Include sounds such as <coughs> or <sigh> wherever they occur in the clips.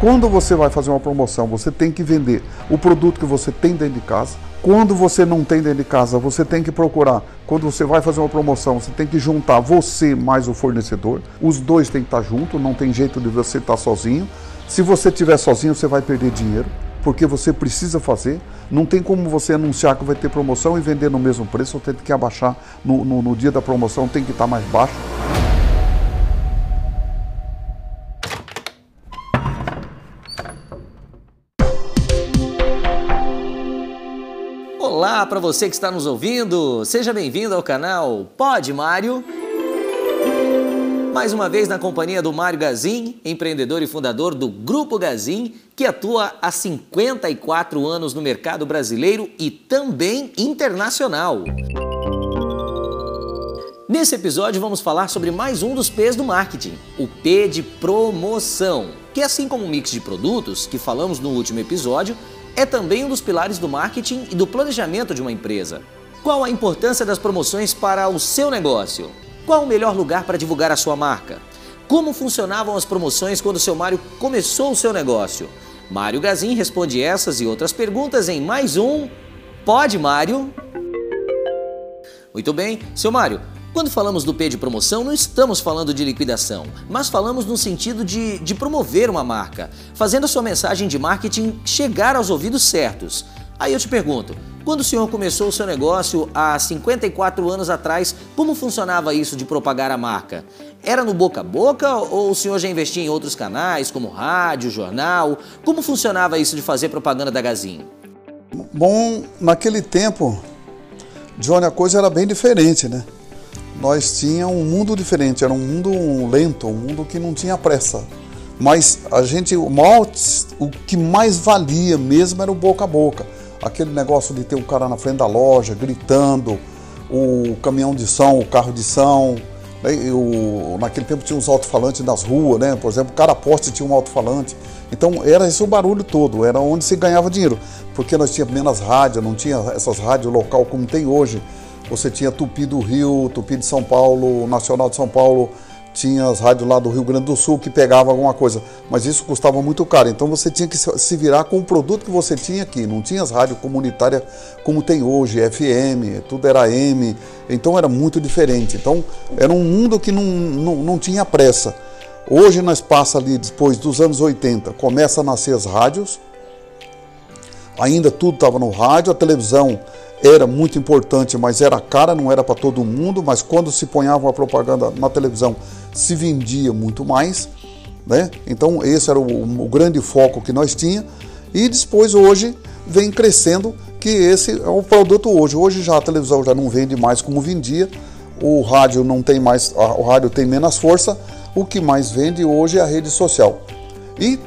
Quando você vai fazer uma promoção, você tem que vender o produto que você tem dentro de casa. Quando você não tem dentro de casa, você tem que procurar. Quando você vai fazer uma promoção, você tem que juntar você mais o fornecedor. Os dois têm que estar juntos, não tem jeito de você estar sozinho. Se você estiver sozinho, você vai perder dinheiro, porque você precisa fazer. Não tem como você anunciar que vai ter promoção e vender no mesmo preço, ou tem que abaixar no, no, no dia da promoção, tem que estar mais baixo. Olá para você que está nos ouvindo, seja bem-vindo ao canal Pode Mário. Mais uma vez na companhia do Mário Gazin, empreendedor e fundador do Grupo Gazin, que atua há 54 anos no mercado brasileiro e também internacional. Nesse episódio vamos falar sobre mais um dos P's do marketing, o P de promoção, que assim como o mix de produtos que falamos no último episódio, é também um dos pilares do marketing e do planejamento de uma empresa. Qual a importância das promoções para o seu negócio? Qual o melhor lugar para divulgar a sua marca? Como funcionavam as promoções quando seu Mário começou o seu negócio? Mário Gazin responde essas e outras perguntas em mais um Pode Mário? Muito bem, seu Mário, quando falamos do P de promoção, não estamos falando de liquidação, mas falamos no sentido de, de promover uma marca, fazendo a sua mensagem de marketing chegar aos ouvidos certos. Aí eu te pergunto, quando o senhor começou o seu negócio há 54 anos atrás, como funcionava isso de propagar a marca? Era no boca a boca ou o senhor já investia em outros canais, como rádio, jornal? Como funcionava isso de fazer propaganda da Gazin? Bom, naquele tempo, Johnny, a coisa era bem diferente, né? Nós tínhamos um mundo diferente, era um mundo lento, um mundo que não tinha pressa. Mas a gente, o, maior, o que mais valia mesmo era o boca a boca aquele negócio de ter um cara na frente da loja gritando, o caminhão de som, o carro de som. Né? O, naquele tempo tinha uns alto-falantes nas ruas, né? Por exemplo, cada poste tinha um alto-falante. Então era esse o barulho todo, era onde se ganhava dinheiro. Porque nós tínhamos menos rádio, não tinha essas rádios local como tem hoje. Você tinha Tupi do Rio, Tupi de São Paulo, Nacional de São Paulo, tinha as rádios lá do Rio Grande do Sul que pegavam alguma coisa, mas isso custava muito caro. Então você tinha que se virar com o produto que você tinha aqui. Não tinha as rádios comunitárias como tem hoje, FM, tudo era M. Então era muito diferente. Então era um mundo que não, não, não tinha pressa. Hoje nós passa ali depois dos anos 80, começa a nascer as rádios. Ainda tudo estava no rádio, a televisão era muito importante, mas era cara, não era para todo mundo, mas quando se ponhava uma propaganda na televisão, se vendia muito mais, né? Então esse era o, o grande foco que nós tinha e depois hoje vem crescendo que esse é o produto hoje. Hoje já a televisão já não vende mais como vendia, o rádio não tem mais, o rádio tem menos força, o que mais vende hoje é a rede social. E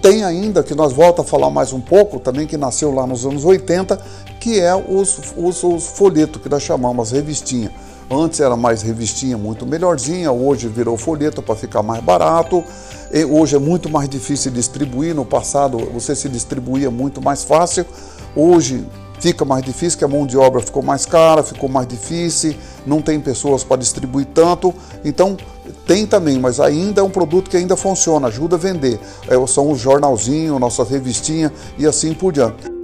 tem ainda, que nós volta a falar mais um pouco, também que nasceu lá nos anos 80, que é os, os, os folhetos que nós chamamos, as revistinhas. Antes era mais revistinha muito melhorzinha, hoje virou folheto para ficar mais barato. E hoje é muito mais difícil distribuir. No passado você se distribuía muito mais fácil. Hoje fica mais difícil, que a mão de obra ficou mais cara, ficou mais difícil, não tem pessoas para distribuir tanto. Então tem também, mas ainda é um produto que ainda funciona, ajuda a vender. É, são os jornalzinhos, nossas revistinhas e assim por diante.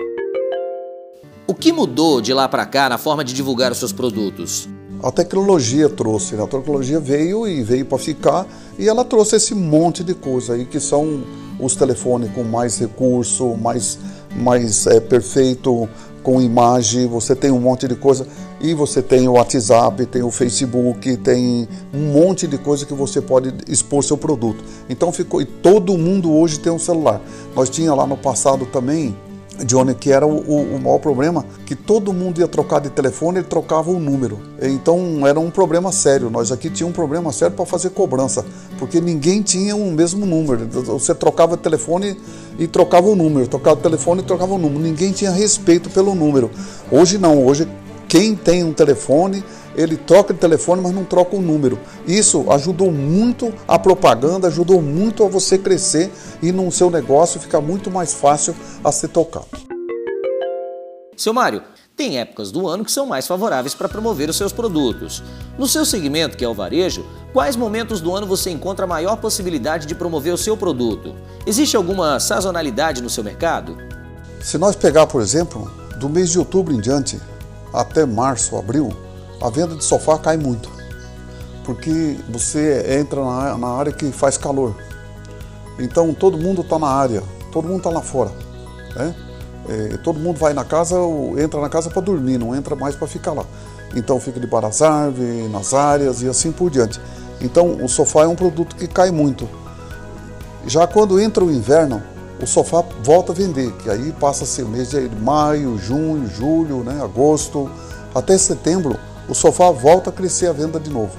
O que mudou de lá para cá na forma de divulgar os seus produtos? a tecnologia trouxe, né? a tecnologia veio e veio para ficar e ela trouxe esse monte de coisa aí que são os telefones com mais recurso, mais, mais é, perfeito, com imagem, você tem um monte de coisa e você tem o WhatsApp, tem o Facebook, tem um monte de coisa que você pode expor seu produto. Então ficou e todo mundo hoje tem um celular. Nós tinha lá no passado também Johnny, que era o, o, o, maior problema, que todo mundo ia trocar de telefone, ele trocava o número. Então era um problema sério. Nós aqui tínhamos um problema sério para fazer cobrança, porque ninguém tinha o mesmo número. Você trocava de telefone e trocava o número, trocava o telefone e trocava o número. Ninguém tinha respeito pelo número. Hoje não, hoje quem tem um telefone ele troca de telefone, mas não troca o número. Isso ajudou muito a propaganda, ajudou muito a você crescer e no seu negócio ficar muito mais fácil a ser tocado. Seu Mário, Tem épocas do ano que são mais favoráveis para promover os seus produtos. No seu segmento, que é o varejo, quais momentos do ano você encontra a maior possibilidade de promover o seu produto? Existe alguma sazonalidade no seu mercado? Se nós pegar, por exemplo, do mês de outubro em diante até março, abril, a venda de sofá cai muito. Porque você entra na, na área que faz calor. Então todo mundo está na área, todo mundo está lá fora. Né? É, todo mundo vai na casa, entra na casa para dormir, não entra mais para ficar lá. Então fica debaixo das árvores, nas áreas e assim por diante. Então o sofá é um produto que cai muito. Já quando entra o inverno, o sofá volta a vender, que aí passa a ser mês de maio, junho, julho, né, agosto, até setembro, o sofá volta a crescer a venda de novo.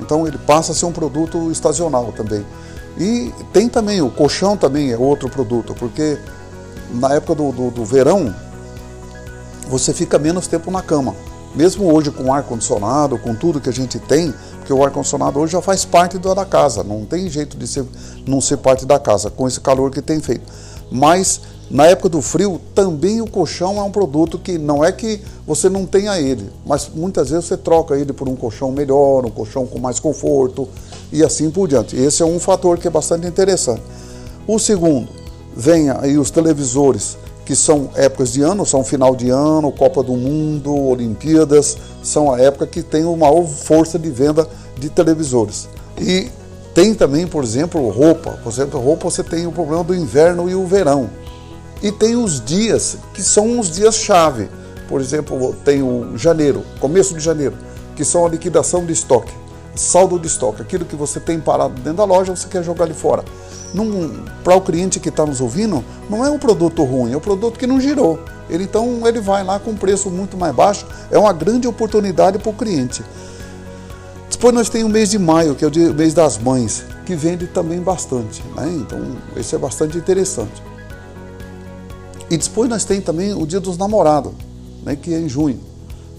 Então ele passa a ser um produto estacional também. E tem também, o colchão também é outro produto, porque na época do, do, do verão, você fica menos tempo na cama. Mesmo hoje com ar-condicionado, com tudo que a gente tem, porque o ar-condicionado hoje já faz parte da casa, não tem jeito de ser, não ser parte da casa, com esse calor que tem feito. Mas na época do frio, também o colchão é um produto que não é que você não tenha ele, mas muitas vezes você troca ele por um colchão melhor, um colchão com mais conforto e assim por diante. Esse é um fator que é bastante interessante. O segundo, vem aí os televisores, que são épocas de ano, são final de ano, Copa do Mundo, Olimpíadas, são a época que tem uma maior força de venda de televisores. E tem também, por exemplo, roupa. Por exemplo, roupa você tem o problema do inverno e o verão. E tem os dias, que são os dias chave. Por exemplo, tem o janeiro, começo de janeiro, que são a liquidação de estoque, saldo de estoque, aquilo que você tem parado dentro da loja, você quer jogar ali fora para o cliente que está nos ouvindo, não é um produto ruim, é um produto que não girou. Ele, então ele vai lá com um preço muito mais baixo, é uma grande oportunidade para o cliente. Depois nós temos o mês de maio, que é o mês das mães, que vende também bastante. Né? Então, esse é bastante interessante. E depois nós temos também o dia dos namorados, né? que é em junho,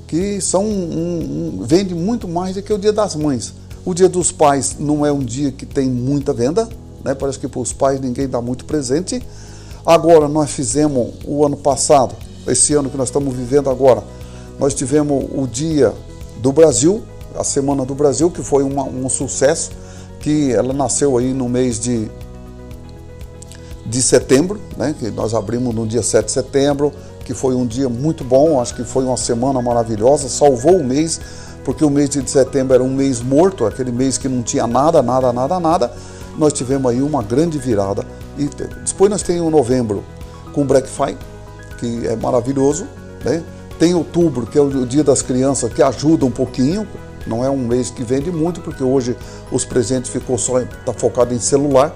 que são um, um, vende muito mais do que o dia das mães. O dia dos pais não é um dia que tem muita venda, né? Parece que para os pais ninguém dá muito presente. Agora, nós fizemos o ano passado, esse ano que nós estamos vivendo agora, nós tivemos o Dia do Brasil, a Semana do Brasil, que foi uma, um sucesso, que ela nasceu aí no mês de, de setembro, né? que nós abrimos no dia 7 de setembro, que foi um dia muito bom, acho que foi uma semana maravilhosa, salvou o mês, porque o mês de setembro era um mês morto, aquele mês que não tinha nada, nada, nada, nada, nós tivemos aí uma grande virada. E depois nós temos o novembro com o Black Friday, que é maravilhoso. Né? Tem outubro, que é o dia das crianças, que ajuda um pouquinho. Não é um mês que vende muito, porque hoje os presentes ficou só tá focado em celular,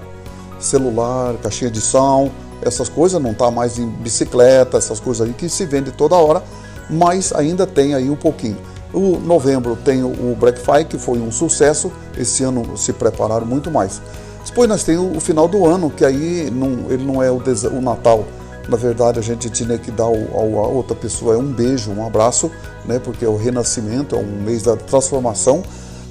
celular, caixinha de som, essas coisas, não está mais em bicicleta, essas coisas aí que se vende toda hora, mas ainda tem aí um pouquinho. O novembro tem o Black Friday, que foi um sucesso, esse ano se prepararam muito mais. Depois nós temos o final do ano, que aí não, ele não é o, o, Natal. Na verdade, a gente tinha que dar a outra pessoa um beijo, um abraço, né, porque é o renascimento, é um mês da transformação.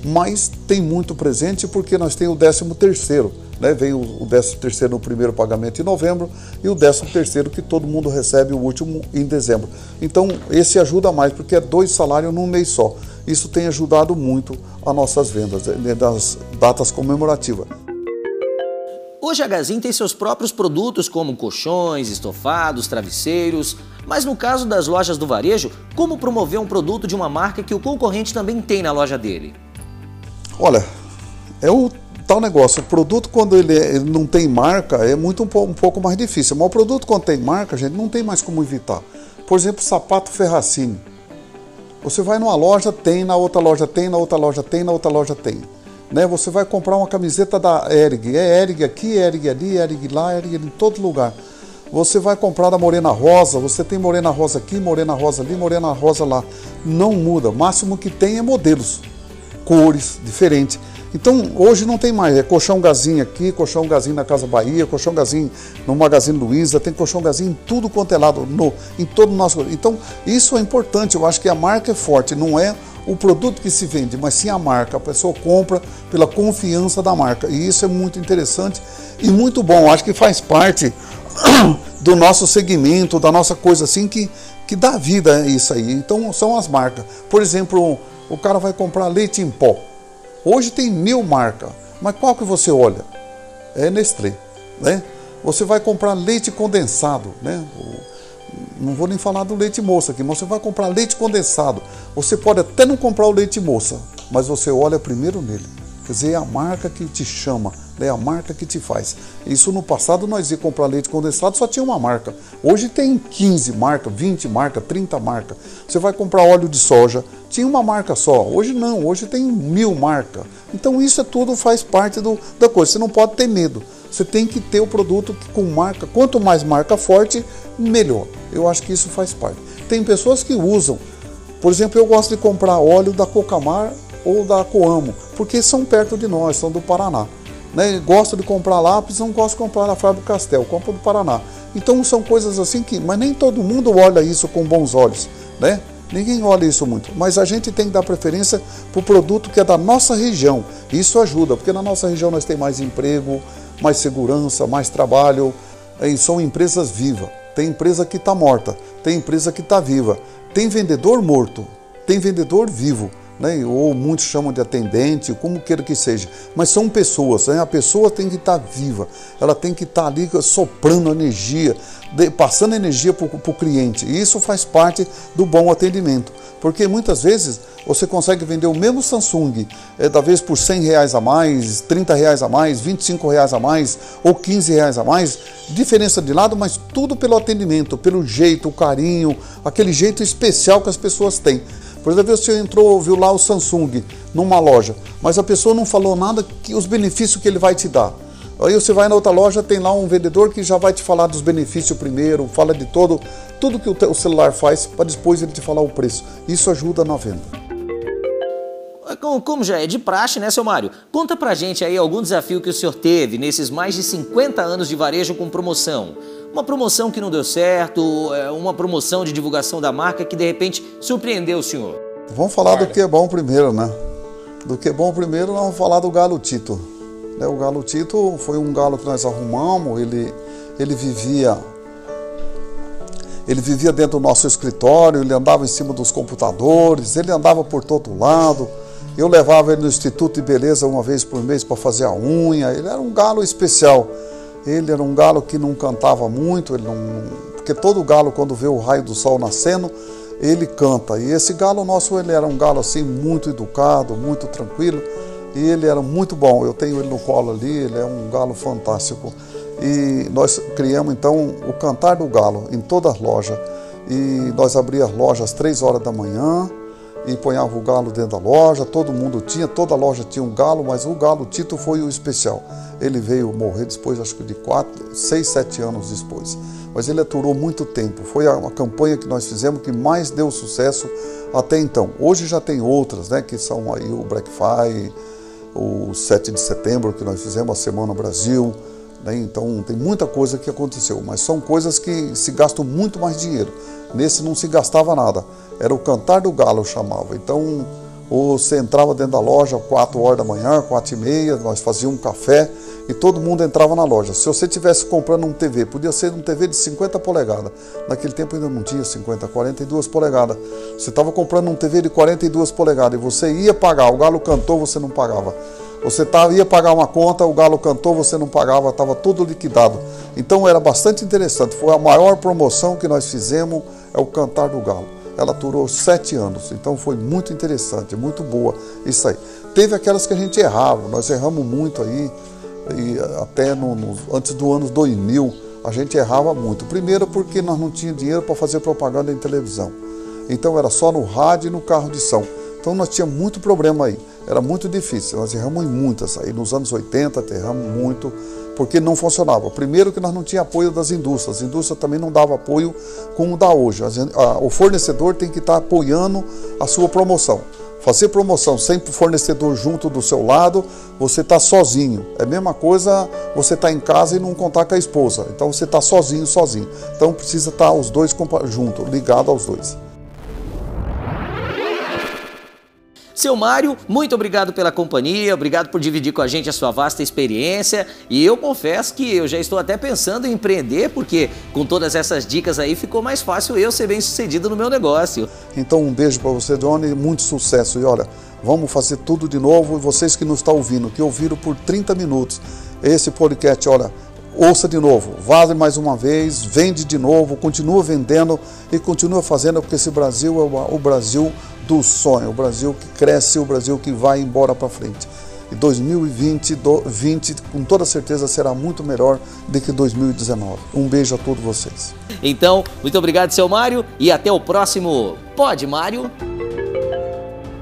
Mas tem muito presente porque nós temos o 13 terceiro, né? Vem o, o 13 terceiro no primeiro pagamento em novembro e o 13 terceiro que todo mundo recebe o último em dezembro. Então esse ajuda mais porque é dois salários num mês só. Isso tem ajudado muito as nossas vendas né, das datas comemorativas. Hoje a Gazin tem seus próprios produtos como colchões, estofados, travesseiros, mas no caso das lojas do varejo, como promover um produto de uma marca que o concorrente também tem na loja dele? Olha, é o tal negócio, o produto quando ele, é, ele não tem marca é muito um, um, pouco mais difícil, mas o produto quando tem marca, gente, não tem mais como evitar. Por exemplo, sapato Ferracini. Você vai numa loja, tem, na outra loja tem, na outra loja tem, na outra loja tem né? Você vai comprar uma camiseta da Erig, é Erig aqui, Erig ali, Erig lá, Erig em todo lugar. Você vai comprar da Morena Rosa, você tem Morena Rosa aqui, Morena Rosa ali, Morena Rosa lá. Não muda, o máximo que tem é modelos, cores diferentes. Então hoje não tem mais, é colchão gazinho aqui, colchão gazinho na Casa Bahia, colchão gazinho no Magazine Luiza, tem colchão gazinho em tudo quanto é lado, no, em todo o nosso. Então isso é importante, eu acho que a marca é forte, não é o produto que se vende, mas sim a marca. A pessoa compra pela confiança da marca. E isso é muito interessante e muito bom. Acho que faz parte <coughs> do nosso segmento, da nossa coisa assim que, que dá vida isso aí. Então são as marcas. Por exemplo, o cara vai comprar leite em pó. Hoje tem mil marcas, mas qual que você olha? É Nestlé, né? Você vai comprar leite condensado, né? Não vou nem falar do leite moça aqui, mas você vai comprar leite condensado. Você pode até não comprar o leite moça, mas você olha primeiro nele. Quer dizer, é a marca que te chama, é a marca que te faz. Isso no passado nós ia comprar leite condensado, só tinha uma marca. Hoje tem 15 marcas, 20 marcas, 30 marcas. Você vai comprar óleo de soja, tinha uma marca só. Hoje não, hoje tem mil marcas. Então isso é tudo faz parte do, da coisa. Você não pode ter medo. Você tem que ter o produto com marca. Quanto mais marca forte, melhor. Eu acho que isso faz parte. Tem pessoas que usam. Por exemplo, eu gosto de comprar óleo da Cocamar ou da Coamo, porque são perto de nós, são do Paraná. Né? Gosto de comprar lápis, não gosto de comprar na Fábio Castel, compro do Paraná. Então são coisas assim que, mas nem todo mundo olha isso com bons olhos, né? Ninguém olha isso muito, mas a gente tem que dar preferência para o produto que é da nossa região. Isso ajuda, porque na nossa região nós temos mais emprego, mais segurança, mais trabalho. E são empresas vivas. Tem empresa que está morta, tem empresa que está viva, tem vendedor morto, tem vendedor vivo né? ou muitos chamam de atendente, como queira que seja, mas são pessoas, né? a pessoa tem que estar viva, ela tem que estar ali soprando energia, passando energia para o cliente, e isso faz parte do bom atendimento, porque muitas vezes você consegue vender o mesmo Samsung, é, talvez por 100 reais a mais, 30 reais a mais, 25 reais a mais, ou 15 reais a mais, diferença de lado, mas tudo pelo atendimento, pelo jeito, o carinho, aquele jeito especial que as pessoas têm. Por exemplo, você entrou, viu lá o Samsung numa loja, mas a pessoa não falou nada que os benefícios que ele vai te dar. Aí você vai na outra loja, tem lá um vendedor que já vai te falar dos benefícios primeiro, fala de todo, tudo que o, celular faz, para depois ele te falar o preço. Isso ajuda na venda. Como já é de praxe, né, seu Mário? Conta pra gente aí algum desafio que o senhor teve nesses mais de 50 anos de varejo com promoção. Uma promoção que não deu certo, é, uma promoção de divulgação da marca que de repente surpreendeu o senhor. Vamos falar Guarda. do que é bom primeiro, né? Do que é bom primeiro, nós vamos falar do Galo Tito. Né, o Galo Tito foi um galo que nós arrumamos, ele, ele vivia ele vivia dentro do nosso escritório, ele andava em cima dos computadores, ele andava por todo lado. Eu levava ele no Instituto de Beleza uma vez por mês para fazer a unha. Ele era um galo especial. Ele era um galo que não cantava muito, ele não, porque todo galo quando vê o raio do sol nascendo, ele canta. E esse galo nosso, ele era um galo assim muito educado, muito tranquilo, e ele era muito bom. Eu tenho ele no colo ali, ele é um galo fantástico. E nós criamos então o Cantar do Galo em todas as lojas. E nós abríamos as lojas às três horas da manhã, e ponhava o galo dentro da loja, todo mundo tinha, toda loja tinha um galo, mas o galo Tito foi o especial. Ele veio morrer depois, acho que de 4, 6, 7 anos depois. Mas ele aturou muito tempo. Foi a, a campanha que nós fizemos que mais deu sucesso até então. Hoje já tem outras, né, que são aí o Black Friday, o 7 de setembro, que nós fizemos a Semana Brasil. Né? Então tem muita coisa que aconteceu, mas são coisas que se gastam muito mais dinheiro. Nesse não se gastava nada era o cantar do galo, chamava. Então, você entrava dentro da loja 4 horas da manhã, 4 e meia, nós fazíamos um café e todo mundo entrava na loja. Se você tivesse comprando um TV, podia ser um TV de 50 polegadas. Naquele tempo ainda não tinha 50, 42 polegadas. Você estava comprando um TV de 42 polegadas e você ia pagar, o galo cantou, você não pagava. Você tava, ia pagar uma conta, o galo cantou, você não pagava, estava tudo liquidado. Então era bastante interessante. Foi a maior promoção que nós fizemos, é o cantar do galo ela durou sete anos, então foi muito interessante, muito boa isso aí. Teve aquelas que a gente errava, nós erramos muito aí, e até no, no, antes do ano 2000 a gente errava muito. Primeiro porque nós não tínhamos dinheiro para fazer propaganda em televisão, então era só no rádio e no carro de som. Então nós tínhamos muito problema aí, era muito difícil, nós erramos em muitas aí, nos anos 80 erramos muito, porque não funcionava. Primeiro que nós não tínhamos apoio das indústrias, as indústrias também não davam apoio como dá hoje. O fornecedor tem que estar apoiando a sua promoção. Fazer promoção sem fornecedor junto do seu lado, você está sozinho. É a mesma coisa você estar tá em casa e não contar com a esposa. Então você está sozinho, sozinho. Então precisa estar tá os dois juntos, ligados aos dois. Seu Mário, muito obrigado pela companhia, obrigado por dividir com a gente a sua vasta experiência. E eu confesso que eu já estou até pensando em empreender, porque com todas essas dicas aí ficou mais fácil eu ser bem sucedido no meu negócio. Então, um beijo para você, Johnny, muito sucesso. E olha, vamos fazer tudo de novo. E vocês que nos estão ouvindo, que ouviram por 30 minutos esse podcast, olha ouça de novo, vale mais uma vez, vende de novo, continua vendendo e continua fazendo, porque esse Brasil é o Brasil do sonho, o Brasil que cresce, o Brasil que vai embora para frente. E 2020, 20, com toda certeza, será muito melhor do que 2019. Um beijo a todos vocês. Então, muito obrigado, seu Mário, e até o próximo Pode, Mário.